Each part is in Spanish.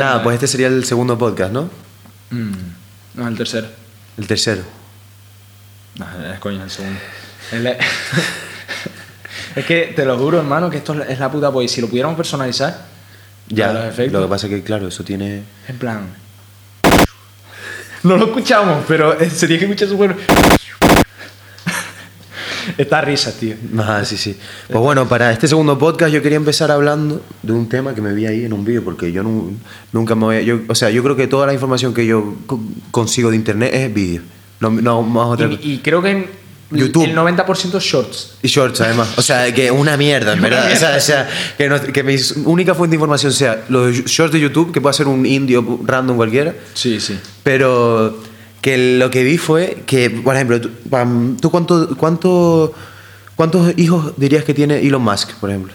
Nada, pues este sería el segundo podcast, ¿no? Mm, no, el tercero. El tercero. No, es coño, el segundo. El- es que te lo juro, hermano, que esto es la puta pues Si lo pudiéramos personalizar, Ya, Para los efectos. lo que pasa es que, claro, eso tiene... en plan. No lo escuchamos, pero eh, se tiene que escuchar súper. Esta risa, tío. Ah, sí, sí. Pues bueno, para este segundo podcast yo quería empezar hablando de un tema que me vi ahí en un vídeo, porque yo nu- nunca me voy a... Yo, o sea, yo creo que toda la información que yo co- consigo de internet es vídeo. No, no más otra Y, y creo que en YouTube. el 90% shorts. Y shorts, además. O sea, que una mierda, en verdad. O sea, o sea, que, no- que mi única fuente de información sea los shorts de YouTube, que puede ser un indio random cualquiera, Sí, sí. pero que lo que vi fue que, por ejemplo, tú, ¿tú cuánto, cuánto, cuántos hijos dirías que tiene Elon Musk, por ejemplo?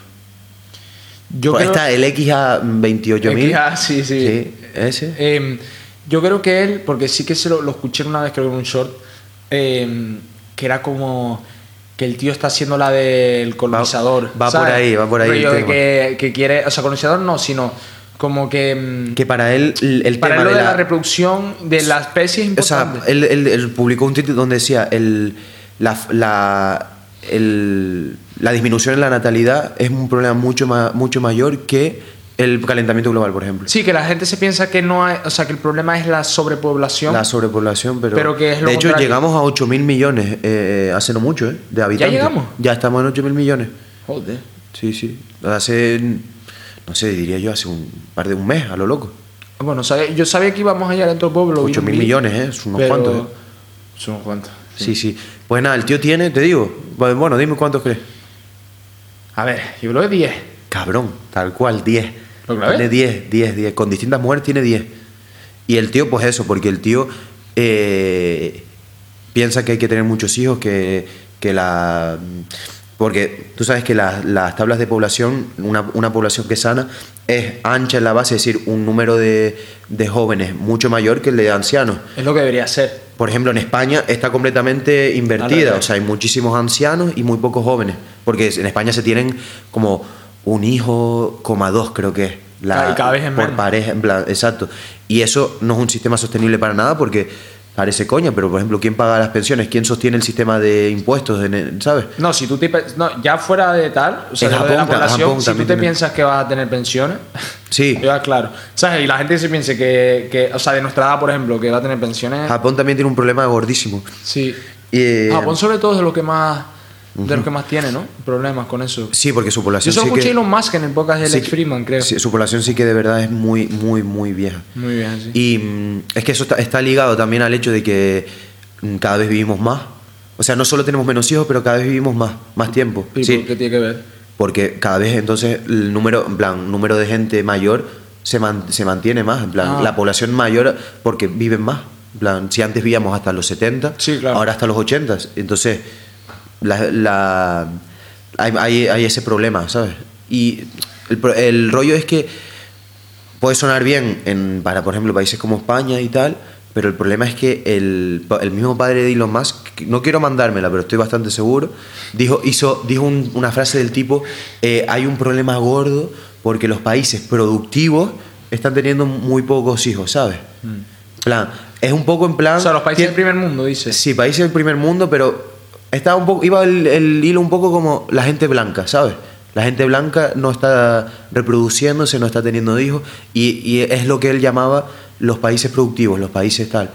Yo Pues creo, está el XA28000. XA, sí, sí. Sí, ese. Eh, yo creo que él, porque sí que se lo, lo escuché una vez, creo que en un short, eh, que era como que el tío está haciendo la del colonizador. va por ahí, va por ahí de que, que quiere, o sea, colonizador no, sino como que. mm, Que para él el, para tema él lo de de la, la, reproducción de la especie es O sea, importante. él, él- él publicó un título donde decía el, la, la, el- la disminución en la natalidad es un problema mucho, ma- mucho mayor que el calentamiento global, por ejemplo. Sí, que la gente se piensa que no hay, o sea, que el problema es la sobrepoblación. La sobrepoblación, pero, Pero que es lo de hecho contrario. llegamos a 8 mil millones eh, hace no mucho, ¿eh? De habitantes. llegamos? Ya estamos en 8 mil millones. Joder. Sí, sí. Hace, no sé, diría yo, hace un par de un mes, a lo loco. Bueno, sabe- yo sabía que íbamos allá dentro del pueblo. vi 8 un mil millones, ¿eh? Son unos pero- cuantos. ¿eh? Son unos cuantos. Sí, sí. Pues nada, el tío tiene, te digo, bueno, dime cuántos crees. A ver, yo creo que 10. Cabrón, tal cual, 10. ¿Lo grabé? Tiene 10, 10, 10. Con distintas mujeres tiene 10. Y el tío, pues eso, porque el tío eh, piensa que hay que tener muchos hijos, que, que la... Porque tú sabes que la- las tablas de población, una, una población que sana, es ancha en la base, es decir, un número de, de jóvenes mucho mayor que el de ancianos. Es lo que debería ser. Por ejemplo, en España está completamente invertida, revés. o sea, hay muchísimos ancianos y muy pocos jóvenes, porque en España se tienen como un hijo, coma dos creo que es. Cada- y cada vez es por menos. pareja, en plan, exacto. Y eso no es un sistema sostenible para nada porque parece coña, pero por ejemplo, ¿quién paga las pensiones? ¿Quién sostiene el sistema de impuestos? ¿Sabes? No, si tú te, no, ya fuera de tal, o sea, de de la Japón, población, Japón si tú te piensas que vas a tener pensiones, Sí. ya claro. ¿Sabes? Y la gente se piense que, que, o sea, de nuestra edad, por ejemplo, que va a tener pensiones. Japón también tiene un problema gordísimo. Sí. Y, eh, Japón sobre todo es de lo que más de lo que más tiene, ¿no? Problemas con eso. Sí, porque su Yo población solo sí escuché que, Elon Musk en el podcast de sí Lex que- Freeman, creo. sí, su población sí que de verdad es muy, muy, muy vieja. Muy bien, sí. Y mm, es que eso está, está ligado también al hecho de que mm, cada vez vivimos más. O sea, no solo tenemos menos hijos, pero cada vez vivimos más, más tiempo. ¿Y Sí, qué tiene que ver? porque cada vez entonces el número, en plan, número de gente mayor se, man- se mantiene más. En plan, Ah. la población mayor porque viven más. En plan, si antes vivíamos hasta los 70, Sí, claro. ahora hasta los 80. Entonces, la, la- hay, ese problema, ¿sabes? Y el, rollo es que puede sonar bien en, para, por ejemplo, países como España y tal, pero el problema es que el, mismo padre de Elon Musk, no quiero mandármela, pero estoy bastante seguro, dijo, hizo, dijo un- una frase del tipo, eh, hay un problema gordo porque los países productivos están teniendo muy pocos hijos, ¿sabes? plan, es un poco en plan... Mm. O sea, los países tiene- del primer mundo, dice. Sí, países del primer mundo, pero estaba un poco, iba el, el hilo un poco como la gente blanca, ¿sabes? La gente blanca no está reproduciéndose, no está teniendo hijos, y, y es lo que él llamaba los países productivos, los países tal.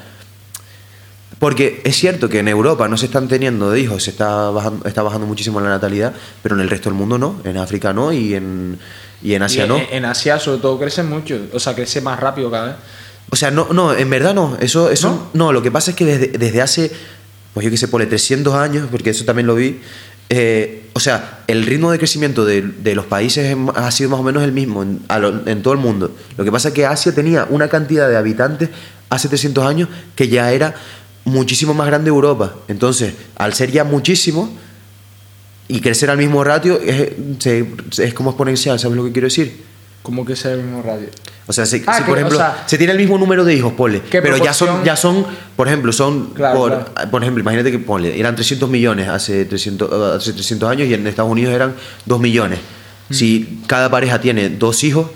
Porque es cierto que en Europa no se están teniendo hijos, se está bajando, está bajando muchísimo la natalidad, pero en el resto del mundo no, en África no y en, y en Asia no. en Asia, sobre todo, crece mucho. O sea, crece más rápido cada vez. O sea, no, no, en verdad no. Eso, eso ¿No? lo que pasa es que desde, desde hace, pues yo qué sé, por 300 años, porque eso también lo vi, eh, o sea, el ritmo de crecimiento de, los países es- ha sido más o menos el mismo en, todo el mundo. Lo que pasa es que Asia tenía una cantidad de habitantes hace 300 años que ya era muchísimo más grande Europa. Entonces, al ser ya muchísimo y crecer al mismo ratio, es como exponencial, ¿sabes lo que quiero decir? Como que sea el mismo radio. O sea, si, Ah, si, que, por o ejemplo, sea, se tiene el mismo número de hijos, ponle. ¿qué Pero ya son, ya son, por ejemplo, son, Claro, por, claro. por ejemplo, imagínate que ponle, eran 300 millones hace 300, hace 300 años y en Estados Unidos eran 2 millones. Si cada pareja tiene dos hijos,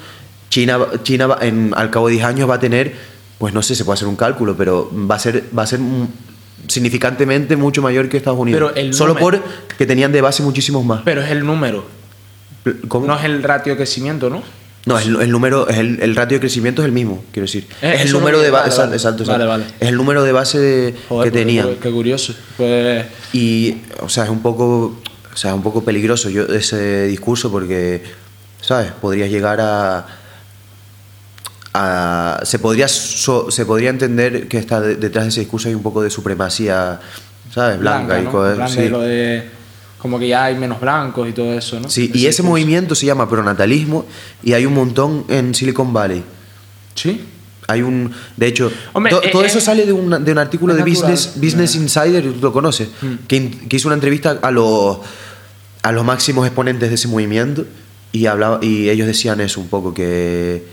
China, China en, al cabo de 10 años va a tener, pues no sé, se puede hacer un cálculo, pero va a ser, va a ser mm, significantemente mucho mayor que Estados Unidos. Pero el Solo número- por que tenían de base muchísimos más. Pero es el número, ¿Cómo? no es el ratio de crecimiento, ¿no? No, el, el número, es el, el ratio de crecimiento es el mismo, quiero decir. Eh, es el es número de base, vale, exacto, vale. Vale. Es el número de base Joder, que pues, tenían. Qué, curioso. Pues, Y, o sea, es un poco, o sea, es un poco peligroso yo, ese discurso porque, ¿sabes? Podrías llegar a... a- se, podría so- se podría entender que está de- detrás de ese discurso hay un poco de supremacía, ¿sabes? Blanca, y ¿no? cosas- sí. lo de como que ya hay menos blancos y todo eso, ¿no? Sí, y ese movimiento se llama pronatalismo y hay un montón en Silicon Valley. Sí. Hay un. De hecho, Hombre, to- eh, todo eh, eso sale de un, de un artículo de natural. Business, Business. Insider, tú lo conoces, Mm. que, que hizo una entrevista a los, a los máximos exponentes de ese movimiento y, hablaba, y ellos decían eso un poco, que.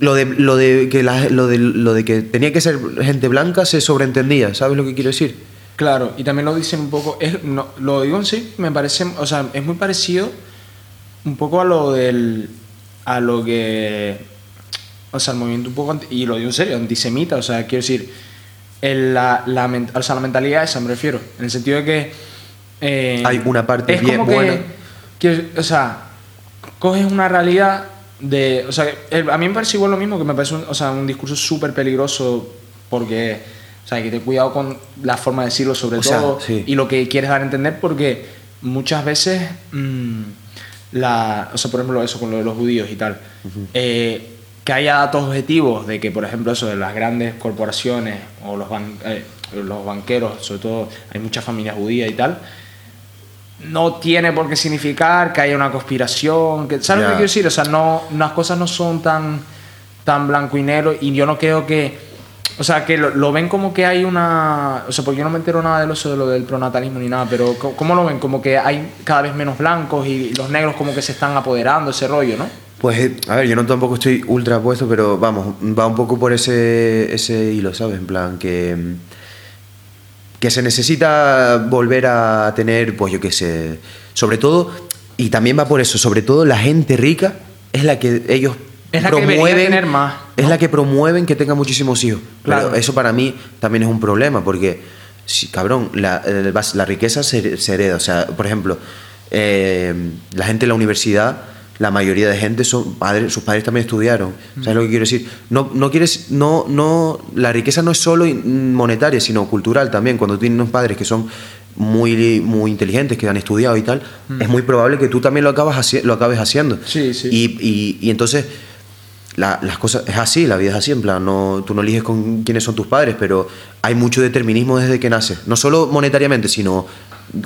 Lo de, lo, de que la- lo, de, lo de que tenía que ser gente blanca se sobreentendía, ¿sabes lo que quiero decir? Claro, y también lo dicen un poco, es, no, lo digo en sí, me parece, o sea, es muy parecido un poco a lo del, a lo que, o sea, el movimiento un poco, y lo digo en serio, antisemita, o sea, quiero decir, el- la, la, o sea, la mentalidad esa me refiero, en el sentido de que... eh, Hay una parte es bien como que- buena. que, o sea, coges una realidad de, o sea, el- a mí me parece igual lo mismo, que me parece un, o sea, un discurso súper peligroso porque... O sea, hay que tener cuidado con la forma de decirlo sobre O sea, todo sí. y lo que quieres dar a entender porque muchas veces mm, la o sea por ejemplo eso con lo de los judíos y tal eh, que haya datos objetivos de que por ejemplo eso de las grandes corporaciones o los ban- eh, los banqueros sobre todo hay muchas familias judías y tal no tiene por qué significar que haya una conspiración que sabes lo Ya. que quiero decir o sea no las cosas no son tan tan blanco y negro y yo no creo que o sea, que lo, lo ven como que hay una... O sea, porque yo no me entero nada de lo, de lo del pronatalismo ni nada, pero co- ¿cómo lo ven? Como que hay cada vez menos blancos y los negros como que se están apoderando, ese rollo, ¿no? Pues, eh, a ver, yo no tampoco estoy ultra puesto, pero vamos, va un poco por ese, ese hilo, ¿sabes? En plan, que, que se necesita volver a tener, pues yo qué sé, sobre todo, y también va por eso, sobre todo la gente rica es la que ellos Es la que tener más, Es la que promueven que tenga muchísimos hijos. Claro. Pero eso para mí también es un problema, porque, si, cabrón, la, la riqueza se, se hereda. O sea, por ejemplo, eh, la gente en la universidad, la mayoría de gente son padres, sus padres también estudiaron. ¿Sabes lo que quiero decir? No, no quieres, no, no, la riqueza no es solo monetaria, sino cultural también. Cuando tienes unos padres que son muy, muy inteligentes, que han estudiado y tal, es muy probable que tú también lo, acabas lo acabes haciendo. Sí, sí. Y, y- y entonces la- las cosas es así, la vida es así, en plan, no, tú no eliges con quiénes son tus padres, pero hay mucho determinismo desde que naces, no solo monetariamente, sino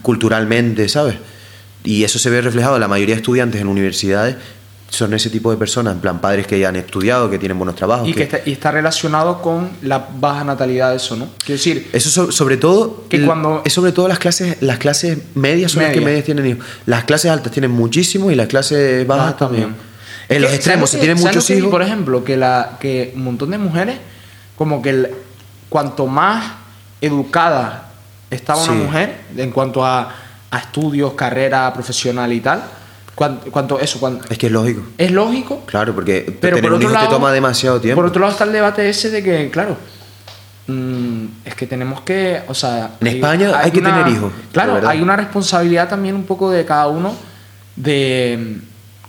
culturalmente, ¿sabes? Y eso se ve reflejado en la mayoría de estudiantes en universidades, son ese tipo de personas, en plan, padres que ya han estudiado, que tienen buenos trabajos. Y que está, y está relacionado con la baja natalidad eso, ¿no? Quiero decir, Eso so- sobre todo Que cuando- es sobre todo las clases las clases medias son las que Medias. tienen hijos. Las clases altas tienen muchísimo y las clases bajas también. también. En los ¿sabes extremos se tienen ¿sabes lo muchos hijos. Por ejemplo, que, la, que un montón de mujeres, como que el- cuanto más educada estaba Sí. una mujer en cuanto a, a estudios, carrera profesional y tal, cuan- cuanto eso, cuan- Es que es lógico. es lógico. Claro, porque Pero tener por un hijo lado, te toma demasiado tiempo. Por otro lado está el debate ese de que, claro, mm, es que tenemos que, o sea... En España hay que tener hijos, Claro, hay una responsabilidad también un poco de cada uno de...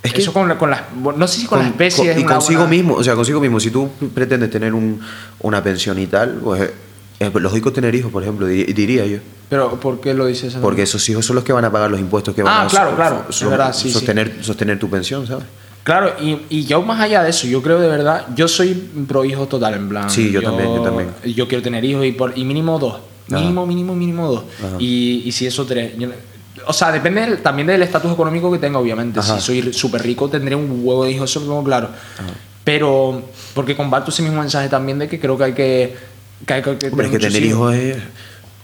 Es que- eso con, con las... No sé si con, la especie es y consigo buena- mismo, o sea, consigo mismo. Si tú pretendes tener un- una pensión y tal, pues es- es lógico tener hijos, por ejemplo, di- diría yo. Pero ¿por qué lo dices? Porque esos hijos son los que van a pagar los impuestos que van Ah, a claro, claro, so- es verdad, sí, sí. sostener, sostener tu pensión, ¿sabes? Claro, y, y yo más allá de eso, yo creo de verdad, yo soy pro hijo total, en plan. Sí, yo también, yo también. Yo quiero tener hijos y, por, y mínimo dos. Ajá. Mínimo, mínimo, mínimo dos. Y, y si eso tres. yo o sea, depende del- también del estatus económico que tenga, obviamente. Ajá. Si soy súper rico, tendré un huevo de hijos, eso lo tengo claro. Pero, porque comparto ese mismo mensaje también de que creo que hay que. que hay que Hombre, es tener que muchos tener hijos es.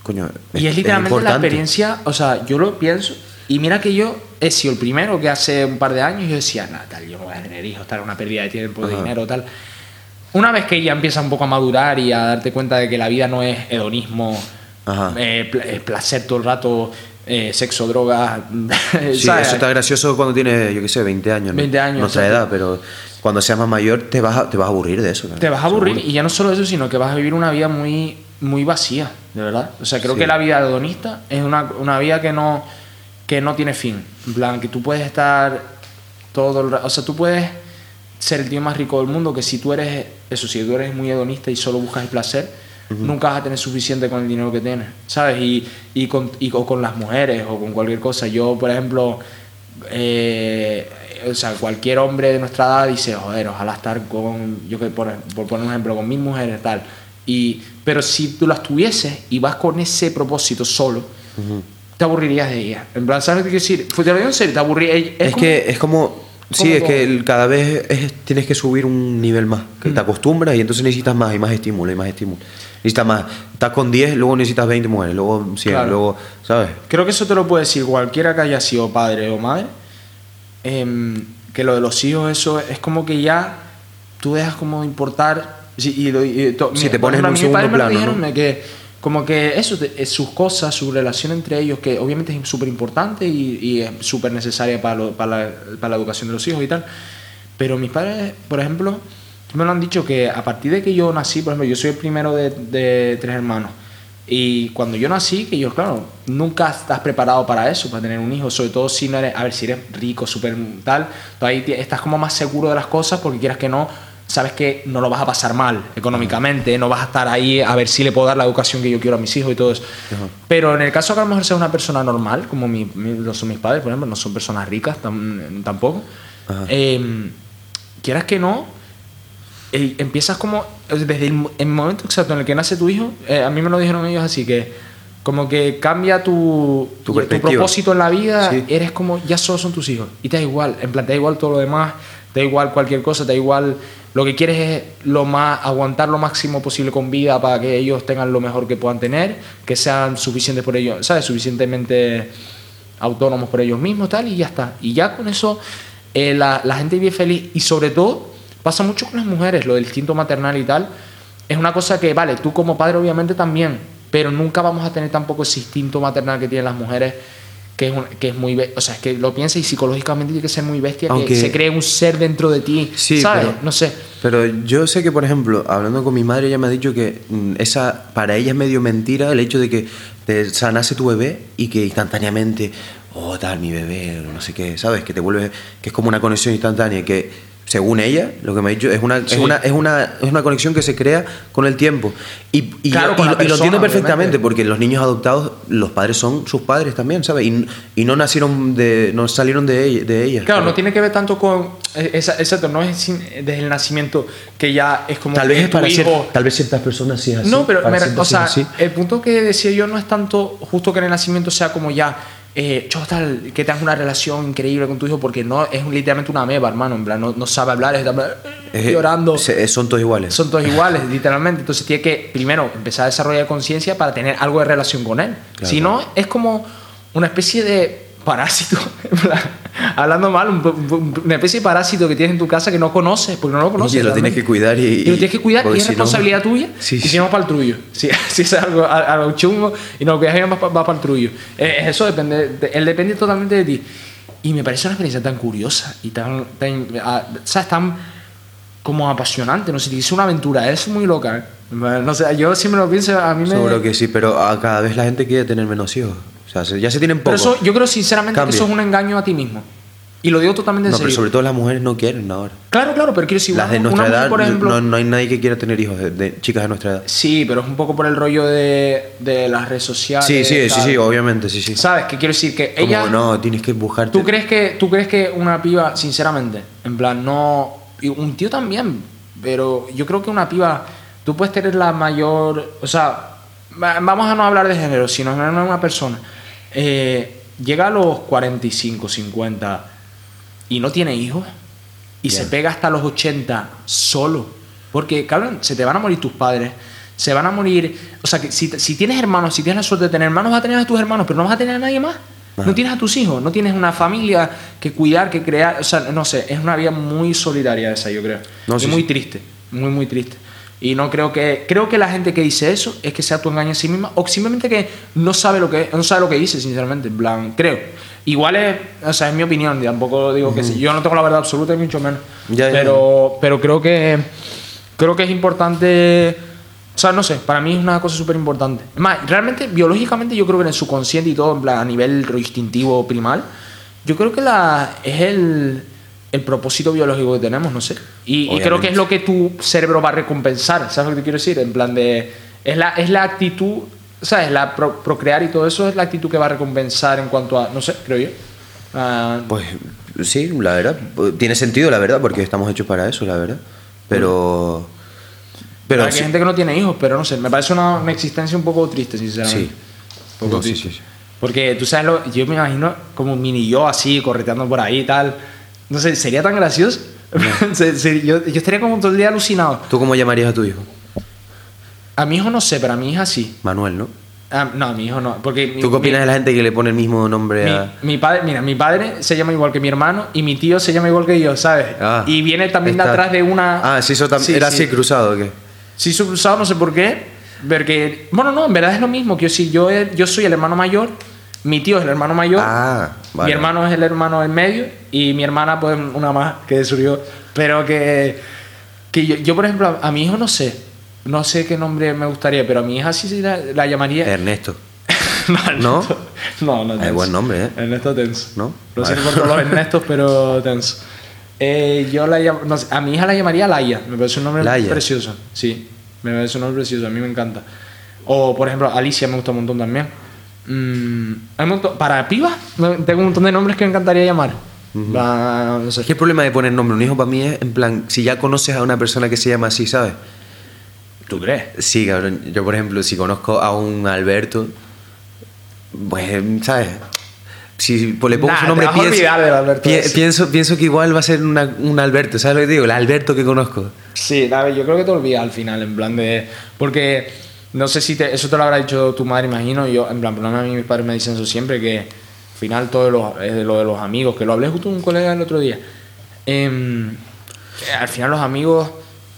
Coño. y es literalmente la experiencia, o sea, yo lo pienso, y mira que yo he sido el primero que hace un par de años yo decía, nada, tal, yo no voy a tener hijos, tal, una pérdida de tiempo, de Ajá. dinero, tal. Una vez que ya empieza un poco a madurar y a darte cuenta de que la vida no es hedonismo, eh, eh, placer todo el rato, eh, sexo, drogas, Sí, ¿sabes? eso está gracioso cuando tienes, yo qué sé, 20 años. ¿no? 20 años, Nuestra edad, pero cuando seas más mayor te vas a, te vas a aburrir de eso. ¿no? Te vas a aburrir Seguro. y ya no solo eso, sino que vas a vivir una vida muy, muy vacía, de verdad. O sea, creo Sí. que la vida hedonista es una, una vida que no, que no tiene fin. En plan, que tú puedes estar todo el O sea, tú puedes ser el tío más rico del mundo, que si tú eres, eso, si tú eres muy hedonista y solo buscas el placer, nunca vas a tener suficiente con el dinero que tienes, ¿sabes? Y, y, con, y- o con las mujeres o con cualquier cosa. Yo, por ejemplo, eh, o sea, cualquier hombre de nuestra edad dice, joder, ojalá estar con, yo que por, por poner un ejemplo, con mil mujeres, tal. Y, pero si tú las tuvieses y vas con ese propósito solo, te aburrirías de ella. En plan, ¿sabes qué quiero decir? Pues te lo digo en serio, te aburrirías. Es, como- que es como. Sí, es que el- cada vez es- tienes que subir un nivel más. Que Mm. te acostumbras y entonces necesitas más y más estímulo y más estímulo. Necesitas más. Estás con 10, luego necesitas 20 mujeres, luego 100, Claro. luego. ¿Sabes? Creo que eso te lo puede decir cualquiera que haya sido padre o madre. em, que lo de los hijos, eso es como que ya tú dejas como importar. Y y to- mira, te pones en un segundo padres me plano, dijeron, ¿no? que como que eso, te- eh, sus cosas, su relación entre ellos, que obviamente es súper importante y, es súper necesaria para, lo- para, la, para la educación de los hijos y tal. Pero mis padres, por ejemplo, me lo han dicho que a partir de que yo nací, por ejemplo, yo soy el primero de, de tres hermanos. Y cuando yo nací, que yo, claro, nunca estás preparado para eso, para tener un hijo, sobre todo si no eres, a ver, si eres rico, súper tal, ahí estás como más seguro de las cosas porque quieras que no, sabes que no lo vas a pasar mal económicamente, no vas a estar ahí a ver si le puedo dar la educación que yo quiero a mis hijos y todo eso. Pero en el caso que a lo mejor sea una persona normal, como mi- mi- lo son mis padres, por ejemplo, no son personas ricas tam- tampoco, em, quieras que no, eh, empiezas como desde el, mo- el momento exacto en el que nace tu hijo, eh, a mí me lo dijeron ellos así que como que cambia tu, Tu propósito en la vida, Sí. eres como ya solo son tus hijos y te da igual, en plan te da igual todo lo demás, te da igual cualquier cosa, te da igual lo que quieres es lo más aguantar lo máximo posible con vida para que ellos tengan lo mejor que puedan tener, que sean suficientes por ellos, ¿sabes? Suficientemente autónomos por ellos mismos, tal, y ya está. Y ya con eso eh, la, la gente vive feliz y sobre todo pasa mucho con las mujeres, lo del instinto maternal y tal. Es una cosa que, vale, tú como padre obviamente también, pero nunca vamos a tener tampoco ese instinto maternal que tienen las mujeres, que es, un- que es muy... O sea, es que lo piensas y psicológicamente tiene que ser muy bestia, Aunque- que se cree un ser dentro de ti, Sí, ¿sabes? pero- no sé. Pero yo sé que, por ejemplo, hablando con mi madre, ella me ha dicho que mm, esa, para ella es medio mentira el hecho de que te nace tu bebé y que instantáneamente, oh, tal, mi bebé, no sé qué, ¿sabes? Que te vuelve, que es como una conexión instantánea que, según ella, lo que me ha dicho, es una, Sí. es una, es una, es una conexión que se crea con el tiempo. Y, y, Claro, y lo- entiendo perfectamente, obviamente. porque los niños adoptados, los padres son sus padres también, ¿sabes? Y, y no nacieron de, no salieron de ella. De ella Claro, no tiene que ver tanto con... eh, esa- Exacto, no es sin- desde el nacimiento que ya es como... Tal vez es para cier- tal vez ciertas personas sí es así. No, pero me- o sea, el punto que decía yo no es tanto justo que en el nacimiento sea como ya, eh, tal, que tengas una relación increíble con tu hijo, porque no es un- literalmente una meba, hermano, en plan, no, no sabe hablar, está Es- llorando. se- son todos iguales. Son todos iguales, literalmente. Entonces tiene que primero empezar a desarrollar conciencia para tener algo de relación con él. Claro. Si no, es como una especie de parásito. en plan, Hablando mal, un- un- una especie de parásito que tienes en tu casa que no conoces, porque no lo conoces. Y lo tienes que cuidar y- Y lo tienes que cuidar y es si no- responsabilidad tuya. Sí, y si no, para el trullo. Si, si es algo, algo chungo y no lo cuidas bien, va, va para el trullo. Eh, Eso depende, de- él depende totalmente de ti. Y me parece una experiencia tan curiosa y tan, tan, ah, ¿sabes? tan como apasionante, no sé, es una aventura, es muy loca. ¿eh? No sé, yo siempre lo pienso, a mí me... Seguro que sí, pero a cada vez la gente quiere tener menos hijos. O sea, se- ya se tienen Pero pocos. eso, yo creo sinceramente Cambia. que eso es un engaño a ti mismo. Y lo digo totalmente en no, pero serio. sobre todo las mujeres no quieren ahora. Claro, claro, pero quiero decir, las de nuestra mujer, edad, por ejemplo... no, no hay nadie que quiera tener hijos, de, de chicas de nuestra edad. Sí, pero es un poco por el rollo de, de las redes sociales. Sí, sí, sí, tal. sí, obviamente, sí, sí. ¿Sabes? Que quiero decir que Como, ella... no, tienes que buscarte. ¿Tú crees que tú crees que una piba, sinceramente, en plan, no. un tío también, pero yo creo que una piba. Tú puedes tener la mayor. O sea, va- vamos a no hablar de género, sino una persona. Eh, llega a los 45, 50 y no tiene hijos y se pega hasta los 80 solo. Porque, cabrón, se te van a morir tus padres. Se van a morir. O sea, que si, si tienes hermanos, si tienes la suerte de tener hermanos, vas a tener a tus hermanos, pero no vas a tener a nadie más. Ajá. No tienes a tus hijos, no tienes una familia que cuidar, que crear. O sea, no sé, es una vida muy solitaria esa, yo creo. No, y sí, muy sí. triste, muy, muy triste. Y no creo que. Creo que la gente que dice eso es que sea tu engaño a sí misma o simplemente que no sabe lo que, no sabe lo que dice, sinceramente. En plan, creo. Igual es. O sea, es mi opinión. Tampoco digo que sí. Yo no tengo la verdad absoluta, ni mucho menos. Ya, ya, pero, pero creo que. Creo que es importante. O sea, no sé, para mí es una cosa súper importante. Es más, realmente, biológicamente, yo creo que en el subconsciente y todo, en plan, a nivel instintivo primal, yo creo que la, es el, el propósito biológico que tenemos, no sé. Y, y creo que es lo que tu cerebro va a recompensar, ¿sabes lo que te quiero decir? En plan de... Es la, es la actitud, ¿sabes? La pro- procrear y todo eso es la actitud que va a recompensar en cuanto a... No sé, creo yo. Ah, Pues sí, la verdad. Tiene sentido, la verdad, porque estamos hechos para eso, la verdad. Pero. Pero. hay sí- gente que no tiene hijos, pero no sé, me parece una, una existencia un poco triste, sinceramente. Sí. Un poco No, sí, triste. sí. Porque tú sabes, lo, yo me imagino como un mini yo así, correteando por ahí y tal. No sé, sería tan gracioso. Se- se- yo, yo estaría como todo el día alucinado. ¿Tú cómo llamarías a tu hijo? A mi hijo no sé, pero a mi hija sí. Manuel, ¿no? Ah, no, a mi hijo no. Porque mi- ¿Tú qué opinas mi- de la gente que le pone el mismo nombre Mi, a.? mi padre, mira, mi padre se llama igual que mi hermano y mi tío se llama igual que yo, ¿sabes? Ah, y viene también de está- atrás de una. Ah, sí, eso tam- Sí, era sí. así cruzado, ¿o qué? Sí, su cruzado, no sé por qué. Porque, bueno, no, en verdad es lo mismo. Que yo, si yo, yo soy el hermano mayor, mi tío es el hermano mayor, Ah, vale. mi hermano es el hermano en medio y mi hermana, pues, una más que surgió. Pero que, que yo, yo, por ejemplo, a, a mi hijo no sé. No sé qué nombre me gustaría, pero a mi hija sí se la, la llamaría. Ernesto. no, No, no, tenso. buen nombre, ¿eh? Ernesto tenso. ¿No? Lo siento por todos los Ernestos, pero tenso. Eh, yo la llam- no sé, a mi hija la llamaría Laia. Me parece un nombre Laia. precioso. Sí, me parece un nombre precioso. A mí me encanta. O, por ejemplo, Alicia me gusta un montón también. Mm, hay un montón- para pibas, tengo un montón de nombres que me encantaría llamar. Va, no sé. Es que el problema de poner nombre a un hijo para mí es, en plan, si ya conoces a una persona que se llama así, ¿sabes? ¿Tú crees? Sí, cabrón. Yo, por ejemplo, si conozco a un Alberto, pues, ¿sabes? Si pues, le pongo Nah, su te nombre, del Alberto pi- pienso, pienso que igual va a ser una- un Alberto, ¿sabes lo que digo? El Alberto que conozco. Sí, David, yo creo que te olvidas al final, en plan de. Porque no sé si te- eso te lo habrá dicho tu madre, imagino. Yo, en plan, a mí mis padres me dicen eso siempre, que al final todo de los, es de lo de los amigos, que lo hablé justo con un colega el otro día. Em, que al final los amigos,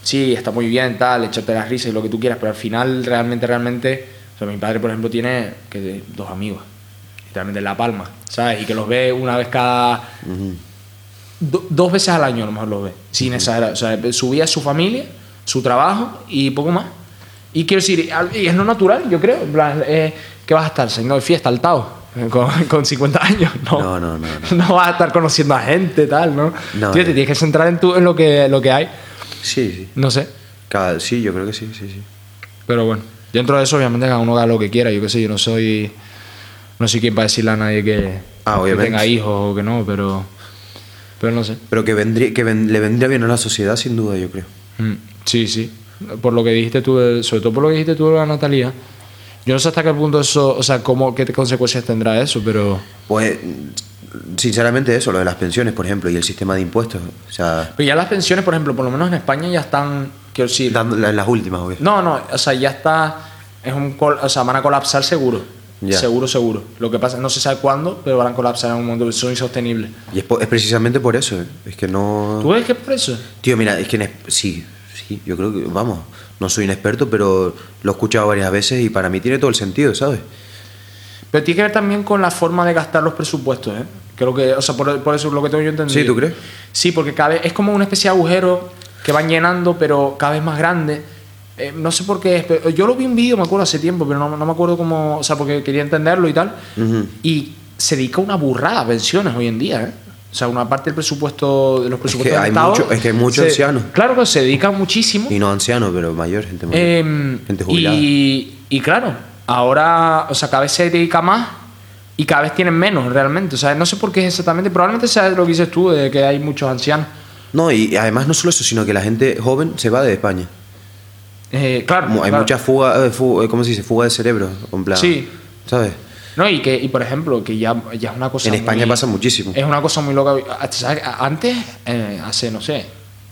sí, está muy bien, tal, echarte las risas y lo que tú quieras, pero al final, realmente, realmente. O sea, mi padre, por ejemplo, tiene que dos amigos, literalmente en La Palma, ¿sabes? Y que los ve una vez cada do- dos veces al año a lo mejor lo ve, sin exagerar. O sea, su vida es su familia, su trabajo y poco más. Y quiero decir, y es lo natural, yo creo. Eh, que vas a estar de fiesta al Tao eh, con, con 50 años. No. No, no, no, No vas a estar conociendo a gente, tal, ¿no? No, Tío, no. te tienes que centrar en, tu, en lo, que, lo que hay. Sí, sí. No sé. Cada- sí, yo creo que sí, sí, sí. Pero bueno, dentro de eso, obviamente, cada uno haga lo que quiera. Yo qué sé, yo no soy. No soy quien para decirle a nadie que, Ah, que tenga hijos o que no, pero. Pero no sé. Pero que, vendría, que ven- le vendría bien a la sociedad, sin duda, yo creo. Mm, Sí, sí. Por lo que dijiste tú, sobre todo por lo que dijiste tú de la Natalia. Yo no sé hasta qué punto eso, o sea, cómo, qué consecuencias tendrá eso, pero. Pues, sinceramente, eso, lo de las pensiones, por ejemplo, y el sistema de impuestos. O sea, Pero ya las pensiones, por ejemplo, por lo menos en España ya están. Quiero decir. dando- la- las últimas, obvio. No, no, o sea, ya está. Es un o sea, van a colapsar seguro. Ya. Seguro, seguro. Lo que pasa, no se sabe cuándo, pero van a colapsar en un momento. Son insostenibles. Y es, es precisamente por eso, ¿eh? es que no... ¿Tú ves que es por eso? Tío, mira, es que en sí, sí, yo creo que, vamos, no soy un experto, pero lo he escuchado varias veces y para mí tiene todo el sentido, ¿sabes? Pero tiene que ver también con la forma de gastar los presupuestos, ¿eh? Creo que, o sea, por, por eso es lo que tengo yo entendido. Sí, ¿tú crees? Sí, porque cada vez es como una especie de agujero que van llenando, pero cada vez más grande. Eh, no sé por qué es, pero yo lo vi en un vídeo, me acuerdo hace tiempo, pero no, no me acuerdo cómo, o sea, porque quería entenderlo y tal. Y se dedica una burrada a pensiones hoy en día, ¿eh? O sea, una parte del presupuesto, de los presupuestos hay del Estado. mucho- es que hay muchos ancianos. Claro que se dedican muchísimo. Y no anciano, pero mayor, gente mayor. Em, gente jubilada. y, y claro, ahora, o sea, cada vez se dedica más y cada vez tienen menos realmente. O sea, no sé por qué es exactamente, probablemente sea lo que dices tú, de que hay muchos ancianos. No, y además no solo eso, sino que la gente joven se va de España. Eh, claro, Hay claro. mucha fuga, eh, fu- eh, ¿cómo se dice? Fuga de cerebro, en plan, Sí. ¿sabes? No, y que, y por ejemplo, que ya, ya es una cosa. En España muy- pasa muchísimo. Es una cosa muy loca. Antes, eh, hace, no sé,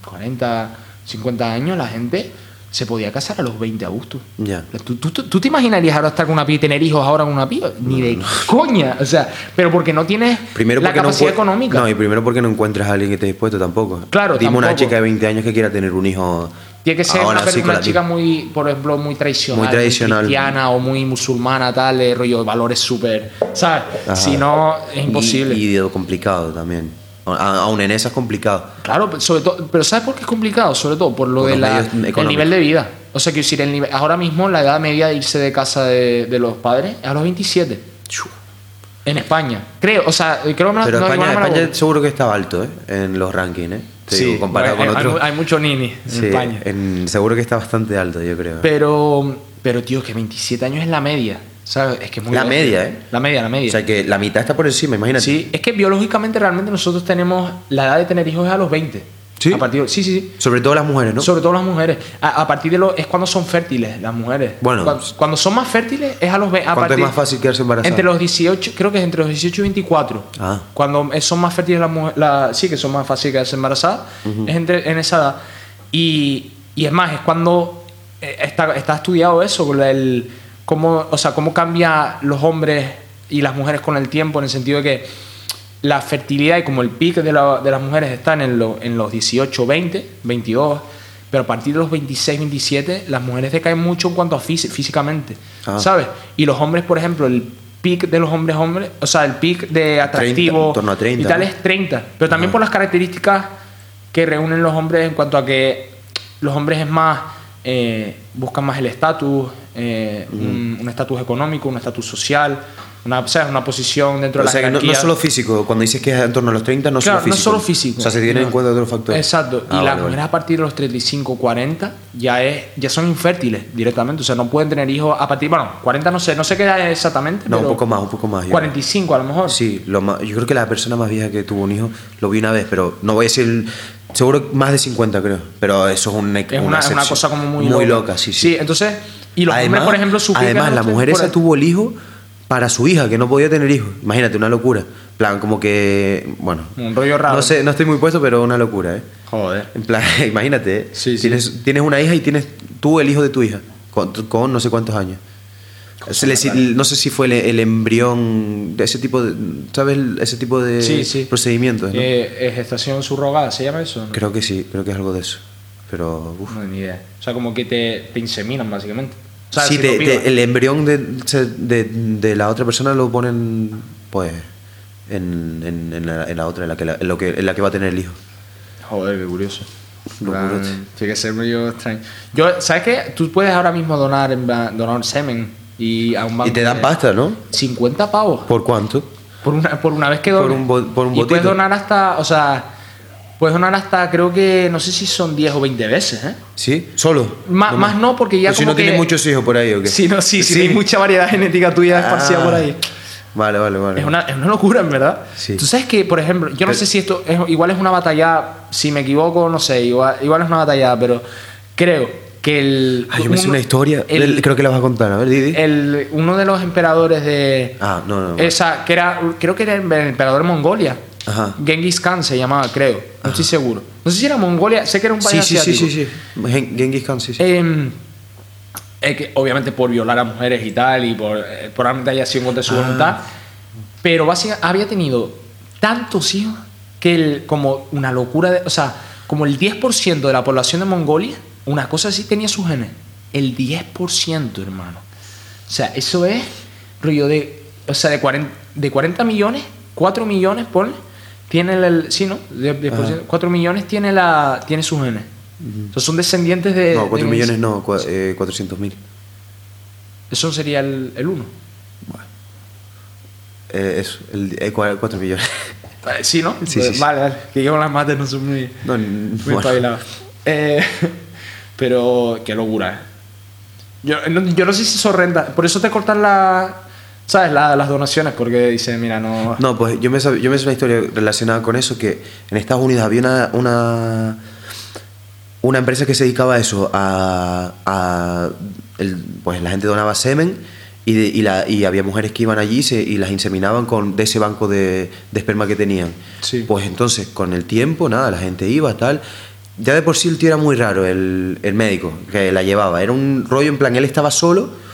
40, 50 años, la gente se podía casar a los 20 a gusto. Ya. ¿Tú, tú, tú- te imaginarías ahora estar con una piba y tener hijos ahora con una piba? Ni de coña. O sea, pero porque no tienes Primero la porque capacidad no económica. No, y primero porque no encuentras a alguien que esté dispuesto tampoco. Claro, Dime una tampoco. chica de 20 años que quiera tener un hijo Tiene que ser Ahora una, sí, una chica muy, por ejemplo, muy tradicional. Muy tradicional. cristiana o muy musulmana, tal, de rollo, valores súper. ¿Sabes? Ajá. Si no, es imposible. Y, y de complicado también. Aún en esa es complicado. Claro, sobre todo, pero ¿sabes por qué es complicado? Sobre todo por lo Por de la, el nivel de vida. O sea, que decir, el nivel, ahora mismo la edad media de irse de casa de, de los padres es a los 27. Chu. En España. Creo, o sea, creo que me- Pero no, España, no España seguro que estaba alto, ¿eh? En los rankings, ¿eh? Te digo, comparado hay, con hay- otros. hay mucho nini en Sí, España. en- seguro que está bastante alto, yo creo. Pero, pero tío, que 27 años es la media. ¿Sabes? Es que es muy La media, ¿eh? La media, la media. o sea que la mitad está por encima, imagínate. sí, es que biológicamente realmente nosotros tenemos la edad de tener hijos es a los 20. ¿Sí? A partir de- sí, sí, sí. Sobre todo las mujeres, ¿no? Sobre todo las mujeres. A, a partir de los. Es cuando son fértiles las mujeres. Bueno. Cuando, cuando son más fértiles es a los. A ¿Cuánto es partir, más fácil quedarse embarazada? Entre los 18, creo que es entre los 18 y 24. Ah. Cuando son más fértiles las mujeres. la- sí, que son más fáciles quedarse embarazadas. Es entre, en esa edad. Y, y es más, es cuando eh, está, está estudiado eso, con el, cómo, o sea, cómo cambia los hombres y las mujeres con el tiempo, en el sentido de que la fertilidad y como el pic de, la- de las mujeres están en, lo- en los 18, 20, 22, pero a partir de los 26, 27, las mujeres decaen mucho en cuanto a físi- físicamente, Ah. ¿sabes? Y los hombres, por ejemplo, el pic de los hombres hombres, o sea, el pic de atractivo en torno a 30, y tal es 30, pero también Ajá. por las características que reúnen los hombres en cuanto a que los hombres es más eh, buscan más el estatus eh, un estatus económico un estatus social una, ¿sabes? una posición dentro o de la sea que no, no jerarquía. solo físico, cuando dices que es en torno a los 30, no Claro, solo no físico. solo físico. O sea, se tienen No. en cuenta otros factores. Exacto. Ah, y las vale, vale. mujeres a partir de los 35, 40 ya, es, ya son infértiles directamente. O sea, no pueden tener hijos a partir. Bueno, 40 no sé, no sé qué edad exactamente. No, un pero poco más, un poco más. yo 45 a lo mejor. Sí, lo más- yo creo que la persona más vieja que tuvo un hijo lo vi una vez, pero no voy a decir. Seguro más de 50, creo. Pero eso es una, Es una, una excepción. cosa como muy, muy loca. sí, sí. Sí, entonces. Y los hombres, por ejemplo, Además, no la mujer esa tuvo el hijo para su hija, que no podía tener hijos. Imagínate, una locura. En plan, como que. Bueno. Un rollo raro. No sé, no estoy muy puesto, pero una locura, ¿eh? Joder. En plan, imagínate, ¿eh? Sí, sí. tienes, tienes una hija y tienes tú el hijo de tu hija, con, con no sé cuántos años. Le- no sé si fue el, el embrión de ese tipo de, ¿sabes? Ese tipo de Sí, sí. procedimientos, ¿no? Eh, eh, gestación subrogada, ¿se llama eso? No, Creo que sí, creo que es algo de eso. Pero, uf. No, ni idea. O sea, como que te, te inseminan, básicamente. O sea, sí, si te- el embrión de, de, de la otra persona lo ponen, pues, en, en, en la, en la otra, en la, que, la- en lo que, en la que va a tener el hijo. Joder, qué curioso. Plan, Tiene que ser medio extraño. Yo, ¿sabes qué? Tú puedes ahora mismo donar, en plan, donar semen y a un banco. Y te dan pasta, ¿no? 50 pavos. ¿Por cuánto? Por una, por una vez que Por dones. un bo- por un y puedes donar hasta, o sea, puedes donar hasta, creo que, no sé si son 10 o 20 veces, ¿eh? ¿Sí? ¿Solo? Más, más no, porque ya Pues si como no que... tienes muchos hijos por ahí, ¿o qué? Sí, no, sí, sí, hay mucha variedad genética tuya esparcida Ah, por ahí. Vale, vale, vale. Es una, es una locura, en verdad. Sí. Tú sabes que, por ejemplo, yo no Pero- sé si esto es, igual es una batalla, si me equivoco, no sé, igual, igual es una batalla, pero creo que el. Ah, yo me uno- una historia, el- creo que la vas a contar, a ver, Didi. el- uno de los emperadores de. Ah, no, no, no. Esa, que era, creo que era el emperador de Mongolia. Ajá. Genghis Khan se llamaba, creo. No estoy seguro. No sé si era Mongolia, sé que era un Sí, país sí, sí, asiático. sí, sí. Gen- Genghis Khan, sí, sí. Eh, que obviamente por violar a mujeres y tal, y por eh, probablemente haya sido contra de Ah. su voluntad, pero básicamente había tenido tantos hijos que el- como una locura, de, o sea, como el 10% de la población de Mongolia, una cosa así tenía sus genes. El 10%, hermano. O sea, eso es rollo de, o sea, de 40, de 40 millones, 4 millones, ponle, tiene el, sí, ¿no? De- de por Ajá. ciento, 4 millones tiene, la, tiene sus genes. O sea, son descendientes de... no, de 4 Genghis- millones no, cua- eh, 400 mil. Eso sería el, el 1. Eh, eso, el, eh, 4 millones. Sí, ¿no? Sí, sí, sí. Vale, vale. Que yo con las mates no soy muy, No, muy bueno. espabilado. Eh, pero qué locura, ¿eh? Yo no, yo no sé si eso renta. Por eso te cortan la, ¿sabes? La- las donaciones, porque dicen, mira, no... No, pues yo me, yo me sé una historia relacionada con eso, que en Estados Unidos había una, una, una empresa que se dedicaba a eso, a, a el- pues la gente donaba semen y, de- y, la, y había mujeres que iban allí y, se- y las inseminaban con, de ese banco de, de esperma que tenían. Sí. Pues entonces, con el tiempo, nada, la gente iba, tal. Ya de por sí el tío era muy raro, el, el médico que la llevaba. Era un rollo en plan, él estaba solo.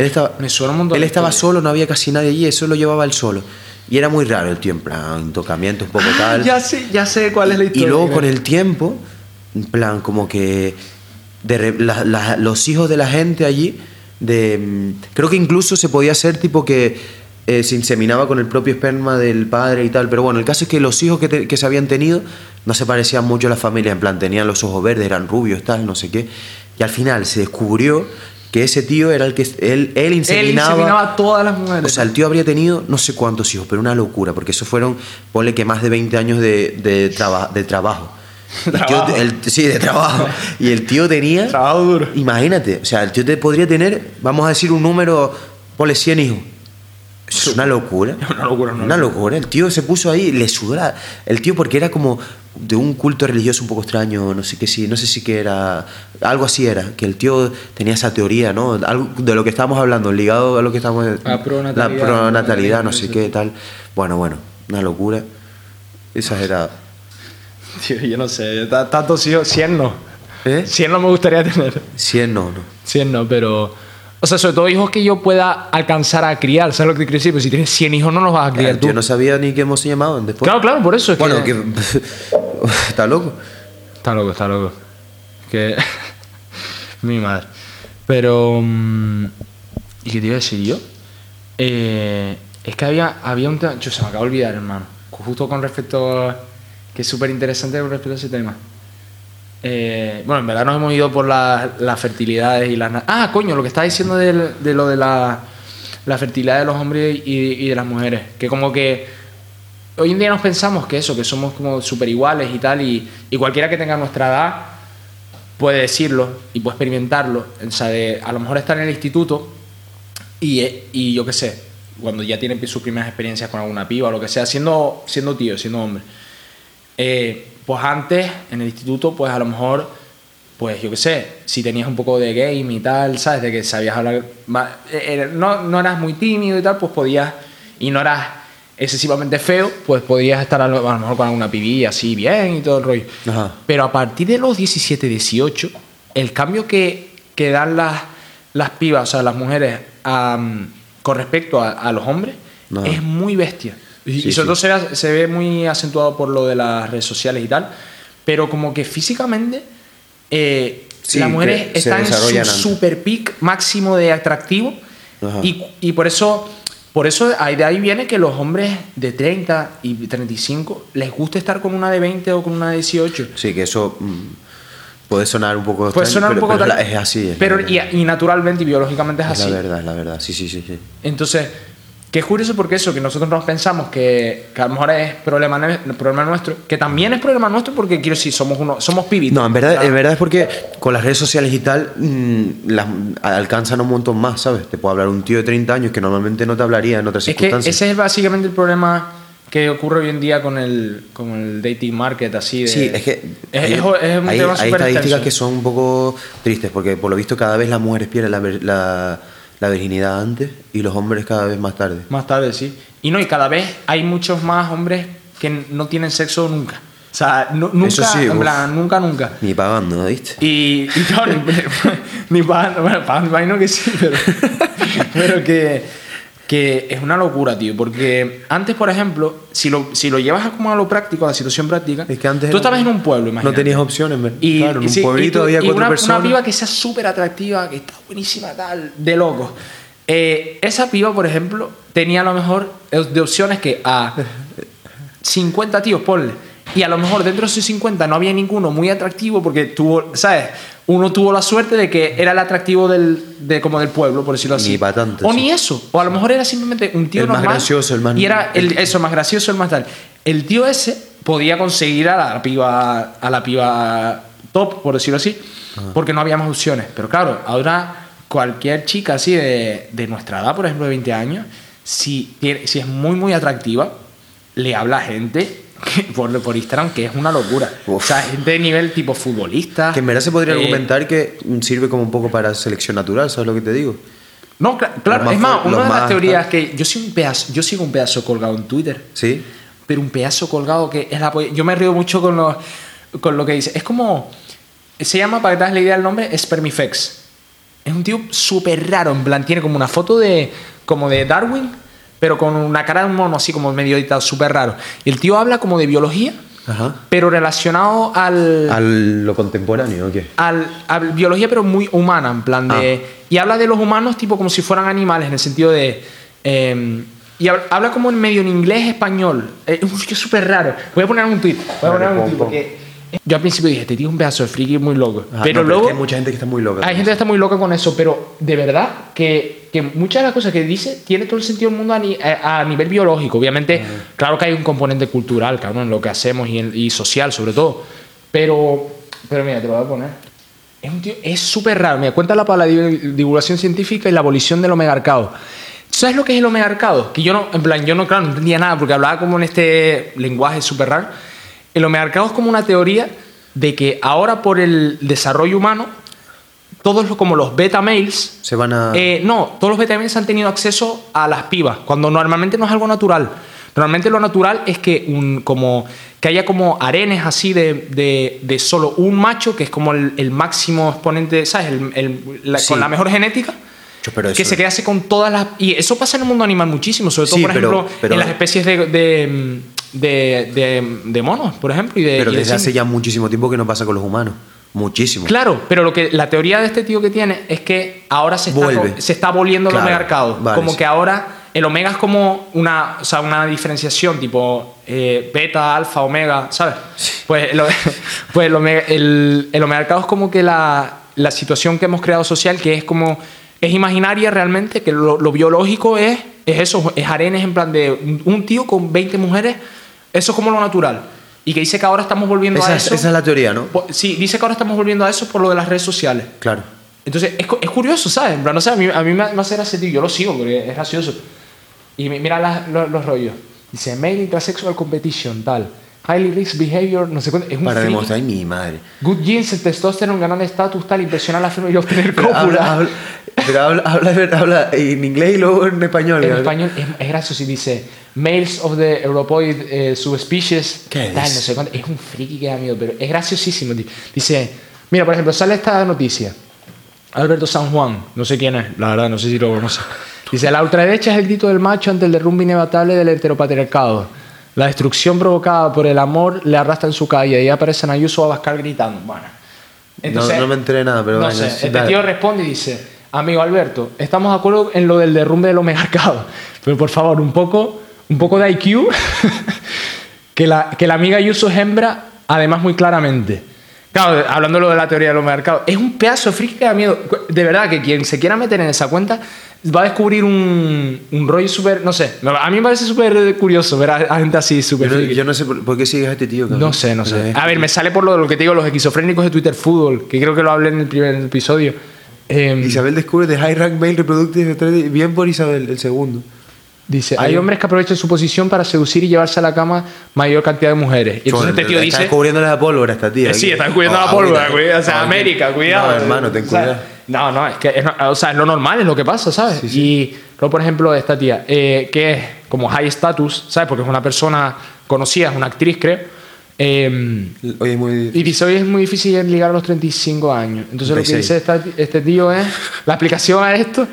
Él estaba, Me suena un montón él de estaba historia. solo, no había casi nadie allí, eso lo llevaba él solo. Y era muy raro el tío, en plan, tocamiento un poco tal. Ya sé, ya sé cuál es la y historia. luego con el tiempo, en plan, como que de re- la- la- los hijos de la gente allí, de, mm, creo que incluso se podía hacer tipo que eh, se inseminaba con el propio esperma del padre y tal, pero bueno, el caso es que los hijos que, te- que se habían tenido no se parecían mucho a la familia, en plan, tenían los ojos verdes, eran rubios, tal, no sé qué, y al final se descubrió que ese tío era el que él, él Él inseminaba. inseminaba a todas las mujeres. O sea, el tío habría tenido no sé cuántos hijos, pero una locura, porque eso fueron, ponle que más de 20 años de, de, traba- de trabajo. El tío- el- sí, de trabajo. Y el tío tenía. Trabajo duro. Imagínate, o sea, el tío te podría tener, vamos a decir un número, ponle 100 hijos. Es una locura. Una locura, una Una locura. El tío se puso ahí, le sudó la- El tío, porque era como de un culto religioso un poco extraño, no sé qué sí, no sé si que era. Algo así era, que el tío tenía esa teoría, ¿no? Algo de lo que estábamos hablando, ligado a lo que estamos. La pronatalidad. La pronatalidad, no sé qué, tal. Bueno, bueno, una locura. Exagerado. Tío, yo no sé. ta- Tantos hijos, 100 no. ¿Eh? 100 no me gustaría tener. 100 no, no. 100 no, pero. O sea, sobre todo hijos que yo pueda alcanzar a criar. ¿Sabes lo que te quiero decir? Pero si tienes 100 hijos, no los vas a criar tú. Yo no sabía ni cómo se llamaban después. Claro, claro, por eso es Bueno, que. que. Está loco. Está loco, está loco. Que. Mi madre. Pero. mm, ¿Y qué te iba a decir yo? Eh, es que había, había un tema. Yo se me acaba de olvidar, hermano. Justo con respecto. a- que es súper interesante con respecto a ese tema. Eh, bueno, en verdad nos hemos ido por la- las fertilidades y las. Ah, coño, lo que estaba diciendo de, lo de la, la fertilidad de los hombres y de las mujeres. Que como que hoy en día nos pensamos que eso, que somos como súper iguales y tal, y, y cualquiera que tenga nuestra edad puede decirlo y puede experimentarlo. O sea, a lo mejor estar en el instituto y, eh, y yo qué sé, cuando ya tiene sus primeras experiencias con alguna piba o lo que sea, siendo, siendo tío, siendo hombre. Eh, pues antes, en el instituto, pues a lo mejor, pues yo qué sé, si tenías un poco de game y tal, ¿sabes? De que sabías hablar, eh, no, no eras muy tímido y tal, pues podías, y no eras excesivamente feo, pues podrías estar a lo, a lo mejor con alguna pibilla así bien y todo el rollo. Ajá. Pero a partir de los 17, 18, el cambio que, que dan las, las pibas, o sea, las mujeres, con respecto a, a los hombres, Ajá. es muy bestia. Y, Sí, y sobre sí. todo se, se ve muy acentuado por lo de las redes sociales y tal, pero como que físicamente eh, Sí, las mujeres están en su antes. super peak máximo de atractivo y, y por eso... Por eso de ahí viene que los hombres de 30 y 35 les gusta estar con una de 20 o con una de 18. Sí, que eso mm, puede sonar un poco Puede extraño, sonar un pero- poco pero tal- es así. Es pero y, y naturalmente y biológicamente es Es así. la verdad, es la verdad. Sí, sí, sí. sí. Entonces, que es curioso porque eso, que nosotros nos pensamos que, que a lo mejor es problema, problema nuestro, que también es problema nuestro porque quiero decir, somos uno, somos pibitos. No, en verdad, en verdad es porque con las redes sociales y tal mm, las alcanzan un montón más, ¿sabes? Te puede hablar un tío de 30 años que normalmente no te hablaría en otras Es que circunstancias. ese es básicamente el problema que ocurre hoy en día con el, con el dating market, así de... Sí, es que Es, hay, es- es un hay- tema hay estadísticas que son un poco tristes, porque por lo visto cada vez las mujeres pierden la, la- la virginidad antes y los hombres cada vez más tarde. Más tarde, sí. Y no, y cada vez hay muchos más hombres que no tienen sexo nunca. O sea, nu- nunca, Eso sí, en plan, nunca, nunca. Ni pagando, ¿no? ¿viste? Y, y ni, ni para, bueno, para imagino que sí, pero, pero que, que es una locura, tío. Porque antes, por ejemplo, si lo, si lo llevas como a lo práctico, a la situación práctica, Es que antes tú estabas en un pueblo, imagínate. No tenías opciones, ¿verdad? Y, claro, en y un sí, y pueblito tú- había y cuatro una, personas. Una piba que sea súper atractiva, que está buenísima, tal, de locos. Eh, esa piba, por ejemplo, tenía a lo mejor de opciones que a 50 tíos, ponle. Y a lo mejor dentro de esos 50 no había ninguno muy atractivo porque tuvo, ¿sabes? Uno tuvo la suerte de que era el atractivo del, de, como del pueblo, por decirlo así. Ni tanto, o sí. ni eso. O a lo mejor era simplemente un tío El más gracioso, el más- Y era el, eso, más gracioso, el más tal. El tío ese podía conseguir a la piba, a la piba top, por decirlo así, porque no había más opciones. Pero claro, ahora cualquier chica así de, de nuestra edad, por ejemplo, de 20 años, si, tiene, si es muy, muy atractiva, le habla a gente por, por Instagram que es una locura. Uf. O sea, gente de nivel tipo futbolista. Que en verdad se podría eh, argumentar que sirve como un poco para selección natural, ¿sabes lo que te digo? No, cla- claro, Los más es más, una los de las más teorías tal. que yo soy un pedazo, yo sigo un pedazo colgado en Twitter. ¿Sí? pero un pedazo colgado que es la. Yo me río mucho con lo, con lo que dice. Es como. Se llama, para que te hagas la idea del nombre, Spermifex. Es un tío súper raro, en plan, tiene como una foto de. como de Darwin, pero con una cara de un mono así como medio editado, súper raro. Y el tío habla como de biología Ajá. pero relacionado al, ¿A lo contemporáneo o qué? al- a biología, pero muy humana, en plan de. Y habla de los humanos, tipo, como si fueran animales, en el sentido de. eh, y hab- habla como en medio en inglés, español. Eh, es súper raro. Voy a poner un tweet. Voy a poner un tweet porque. Yo al principio dije, este tío es un pedazo de friki muy loco. Ajá, pero no, luego. es que hay mucha gente que está muy loca. Hay gente que está muy loca con eso, pero de verdad que, que muchas de las cosas que dice tiene todo el sentido del mundo a, ni- a- a nivel biológico. Obviamente, claro que hay un componente cultural, cabrón, en lo que hacemos y, en- y social sobre todo. Pero, pero mira, te lo voy a poner. Es un tío- es súper raro. Mira, cuenta la divulgación científica y la abolición del omegarcado. ¿Sabes lo que es el omegarcado? Que yo no, en plan, yo no, claro, no entendía nada porque hablaba como en este lenguaje súper raro. El omegarcado es como una teoría de que ahora por el desarrollo humano, todos los, como los beta males, Se van a. eh, no, todos los beta males han tenido acceso a las pibas, cuando normalmente no es algo natural. Normalmente lo natural es que, un, como, que haya como arenes así de, de, de solo un macho, que es como el, el máximo exponente, ¿sabes? El- el- la- Sí. Con la mejor genética. Pero que se quedase con todas las... Y eso pasa en el mundo animal muchísimo, sobre todo, Sí, por ejemplo, pero- en las especies de, de, de, de- de monos, por ejemplo. Y de, Pero y desde hace ya muchísimo tiempo que no pasa con los humanos. Muchísimo. Claro, pero lo que la teoría de este tío que tiene es que ahora se está, Vuelve. se está aboliendo Claro, el omegarcado. vale, como sí. que ahora el omega es como una, o sea, una diferenciación tipo eh, beta, alfa, omega, ¿sabes? Pues, lo- pues el, omega- el, el omegarcado es como que la, la situación que hemos creado social, que es como, es imaginaria realmente, que lo, lo biológico es, es eso, es arenes en plan de un, un tío con 20 mujeres, eso es como lo natural. Y que dice que ahora estamos volviendo Esa, a es- eso. esa es la teoría, ¿no? Sí, dice que ahora estamos volviendo a eso por lo de las redes sociales. Claro. Entonces, es, es curioso, ¿sabes? En plan, no sé, a mí, a mí me, me hace gracia, tío. Yo lo sigo porque es gracioso. Y mi- mira las- lo- los, rollos. Dice, male intrasexual competition, tal. Highly risk behavior, no sé cuánto. Es un Para friki. demostrar, mi madre. Good genes, el testosterone, ganar estatus, tal, impresionar a la firma y obtener cópula. pero habla, habla, habla en inglés y luego en español. En español es, es gracioso y dice males of the Europoid eh, subspecies ¿Qué tal, dice? no sé cuánto. Es un friki que da miedo, pero es graciosísimo. Dice, mira, por ejemplo, sale esta noticia. Alberto San Juan, no sé quién es, la verdad, no sé si lo conoce. Dice, la ultraderecha es el grito del macho ante el derrumbe inevitable del heteropatriarcado. La destrucción provocada por el amor le arrastra en su calle y aparecen Ayuso Abascal gritando. Bueno, entonces, no me enteré de nada, pero no venga, sé, este dale. tío responde y dice, amigo Alberto, estamos de acuerdo en lo del derrumbe del omegarcado, pero por favor, un poco, un poco de IQ, que, la, que la amiga Ayuso es hembra, además muy claramente. Claro, hablando de lo de la teoría del omegarcado, es un pedazo de friki que da miedo. De verdad, que quien se quiera meter en esa cuenta va a descubrir un, un rollo súper, no sé, a mí me parece súper curioso ver a, a gente así súper Yo no, yo no sé por, por qué sigues a este tío. cabrón. No sé, no sé. A ver, me sale por lo, lo que te digo, los esquizofrénicos de Twitter Fútbol, que creo que lo hablé en el primer episodio. Eh, Isabel descubre de High Rank Male Reproductive. Bien por Isabel, el segundo. dice, Hay hay hombres que aprovechan su posición para seducir y llevarse a la cama mayor cantidad de mujeres. Y entonces este tío Está dice... descubriendo la pólvora esta tía. Eh, sí, está descubriendo Ah, la pólvora, cuidado, o sea, Ah, América, cuidado. No, hermano, ten O sea, cuidado. No, no, es que es, o sea, es lo normal, es lo que pasa, ¿sabes? Y luego, por ejemplo, esta tía, eh, que es como high status, ¿sabes? Porque es una persona conocida, es una actriz, creo. Eh, Oye, muy. y dice, hoy es muy difícil ligar a los 35 años. Entonces lo que 36. dice esta- este tío es, la explicación a esto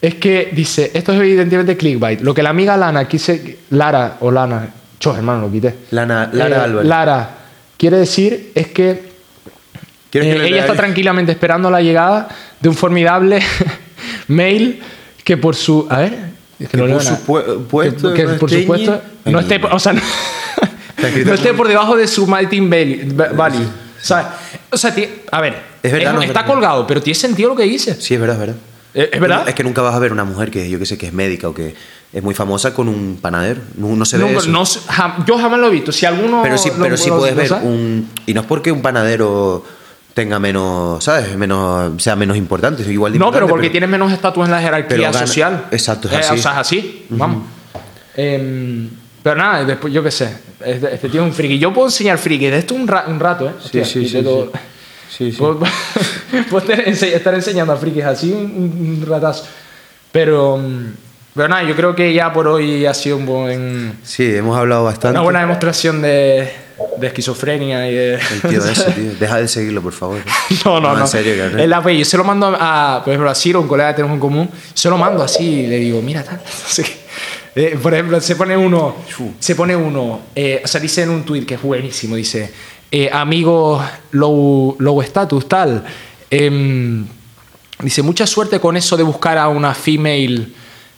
es que dice, esto es evidentemente clickbait. Lo que la amiga Lana quise, Lara o Lana, chos hermano, lo quité. Lana, Lara Eh, Álvarez. Lara quiere decir es que ¿Quieres eh, ella está tranquilamente esperando la llegada de un formidable mail que por su... A ver, es que Que por nada. su pu- puesto que, que no por supuesto no esté, mi o sea, no, escrito no esté muy- por debajo de su Mighty value, value, ¿sabes? O sea, ti- a ver, Es verdad, es- no, es está verdad. colgado, pero tiene sentido lo que dice. Sí, es verdad, es verdad. ¿Es, es verdad? Es que nunca vas a ver una mujer que yo que sé que es médica o que es muy famosa con un panadero. No, no se ve No, eso. no yo jamás lo he visto. Si alguno. pero sí, pero sí puedes ver un y no es porque un panadero tenga menos, ¿sabes? Menos sea menos importante, igual de No, pero porque tienes menos estatus en la jerarquía gana- social. exacto, es Eh, o sea, es así. Vamos. Em, pero nada, después yo qué sé. Este, este tío es un friki. Yo puedo enseñar friki de esto un, ra- un rato, ¿eh? Hostia, sí, sí, todo- Sí, sí. Puedo, puedo estar, ense- estar enseñando a frikis así un, un ratazo. Pero, mm, pero nada, yo creo que ya por hoy ha sido un buen, Sí, hemos hablado bastante. una buena demostración de, de esquizofrenia y de... El tío ese, tío. Deja de seguirlo, por favor. No, no, no. En serio, cabrón. Es la pe- Yo se lo mando a, por ejemplo, a Ciro, un colega que tenemos en común. Se lo mando así y le digo, mira, tal. Así Eh, por ejemplo, se pone uno, se pone uno, eh, o sea, dice en un tweet que es buenísimo, dice, eh, amigos low, low status, tal, em, dice, mucha suerte con eso de buscar a una female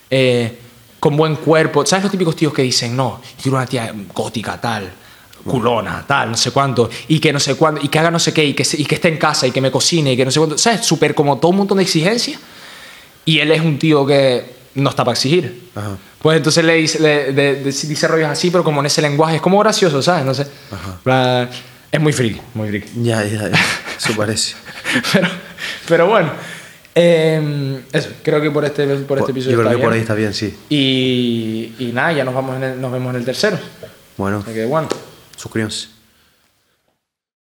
eh, con buen cuerpo. ¿Sabes los típicos tíos que dicen, no, quiero una tía gótica, tal, culona, tal, no sé cuánto, y que no sé cuánto, y que haga no sé qué, y que, y que esté en casa, y que me cocine, y que no sé cuánto, ¿sabes? Súper como todo un montón de exigencias. Y él es un tío que no está para exigir. Ajá. Pues entonces le dice, le- de- de- dice rollos así, pero como en ese lenguaje, es como gracioso, ¿sabes? No sé. Plan, Es muy friki, muy friki. Ya, ya, ya. Eso parece. pero, pero bueno, eh, eso, creo que por este, por este episodio Yo creo está que por ahí bien. está bien, sí. Y, y nada, ya nos, vamos en el- nos vemos en el tercero. Bueno, Así que bueno. Sou criança.